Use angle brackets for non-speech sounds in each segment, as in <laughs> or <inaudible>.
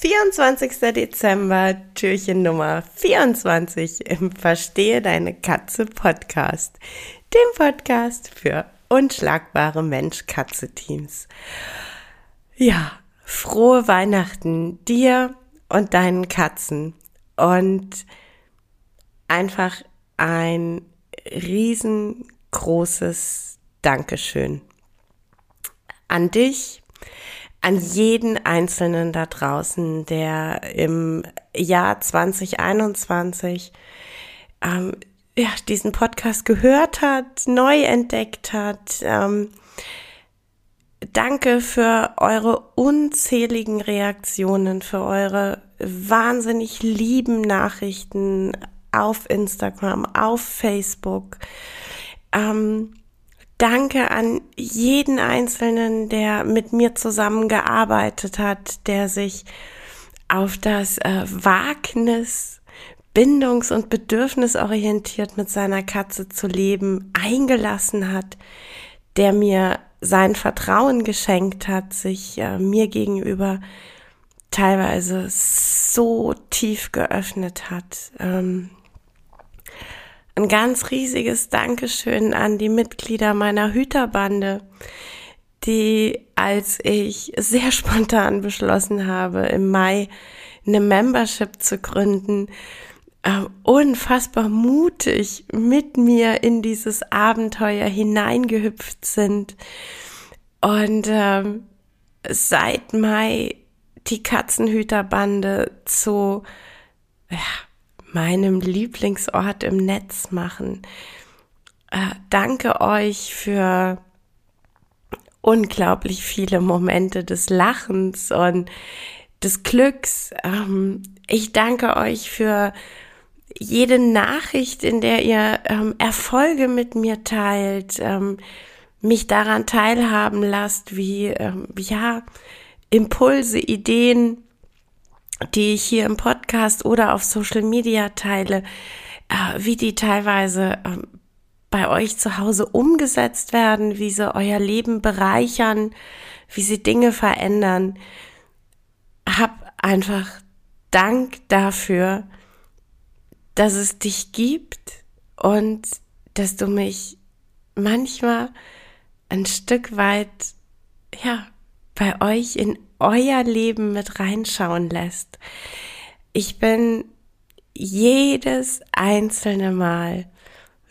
24. Dezember, Türchen Nummer 24 im Verstehe deine Katze Podcast, dem Podcast für unschlagbare Mensch-Katze-Teams. Ja, frohe Weihnachten dir und deinen Katzen und einfach ein riesengroßes Dankeschön an dich, an jeden Einzelnen da draußen, der im Jahr 2021 ähm, ja, diesen Podcast gehört hat, neu entdeckt hat. Ähm, danke für eure unzähligen Reaktionen, für eure wahnsinnig lieben Nachrichten auf Instagram, auf Facebook. Ähm, Danke an jeden Einzelnen, der mit mir zusammengearbeitet hat, der sich auf das äh, Wagnis, bindungs- und bedürfnisorientiert mit seiner Katze zu leben, eingelassen hat, der mir sein Vertrauen geschenkt hat, sich äh, mir gegenüber teilweise so tief geöffnet hat. Ähm, ein ganz riesiges Dankeschön an die Mitglieder meiner Hüterbande, die, als ich sehr <laughs> spontan beschlossen habe, im Mai eine Membership zu gründen, äh, unfassbar mutig mit mir in dieses Abenteuer hineingehüpft sind. Und äh, seit Mai die Katzenhüterbande zu ja, meinem Lieblingsort im Netz machen. Äh, danke euch für unglaublich viele Momente des Lachens und des Glücks. Ähm, ich danke euch für jede Nachricht, in der ihr ähm, Erfolge mit mir teilt, ähm, mich daran teilhaben lasst, wie ähm, ja Impulse, Ideen die ich hier im Podcast oder auf Social Media teile, äh, wie die teilweise äh, bei euch zu Hause umgesetzt werden, wie sie euer Leben bereichern, wie sie Dinge verändern. Hab einfach Dank dafür, dass es dich gibt und dass du mich manchmal ein Stück weit, ja, bei euch in euer Leben mit reinschauen lässt. Ich bin jedes einzelne Mal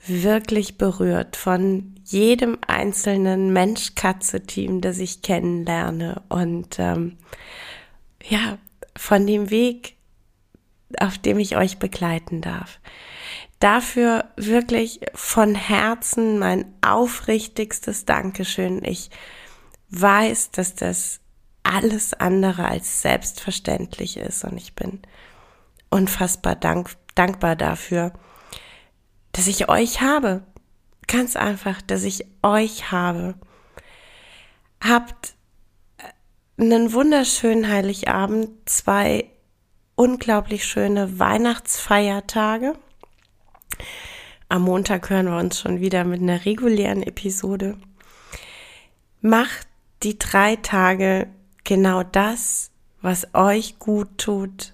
wirklich berührt von jedem einzelnen Mensch-Katze-Team, das ich kennenlerne und ähm, ja, von dem Weg, auf dem ich euch begleiten darf. Dafür wirklich von Herzen mein aufrichtigstes Dankeschön. Ich weiß, dass das alles andere als selbstverständlich ist. Und ich bin unfassbar dank, dankbar dafür, dass ich euch habe. Ganz einfach, dass ich euch habe. Habt einen wunderschönen Heiligabend, zwei unglaublich schöne Weihnachtsfeiertage. Am Montag hören wir uns schon wieder mit einer regulären Episode. Macht die drei Tage genau das, was euch gut tut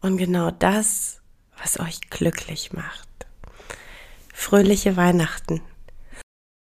und genau das, was euch glücklich macht. Fröhliche Weihnachten.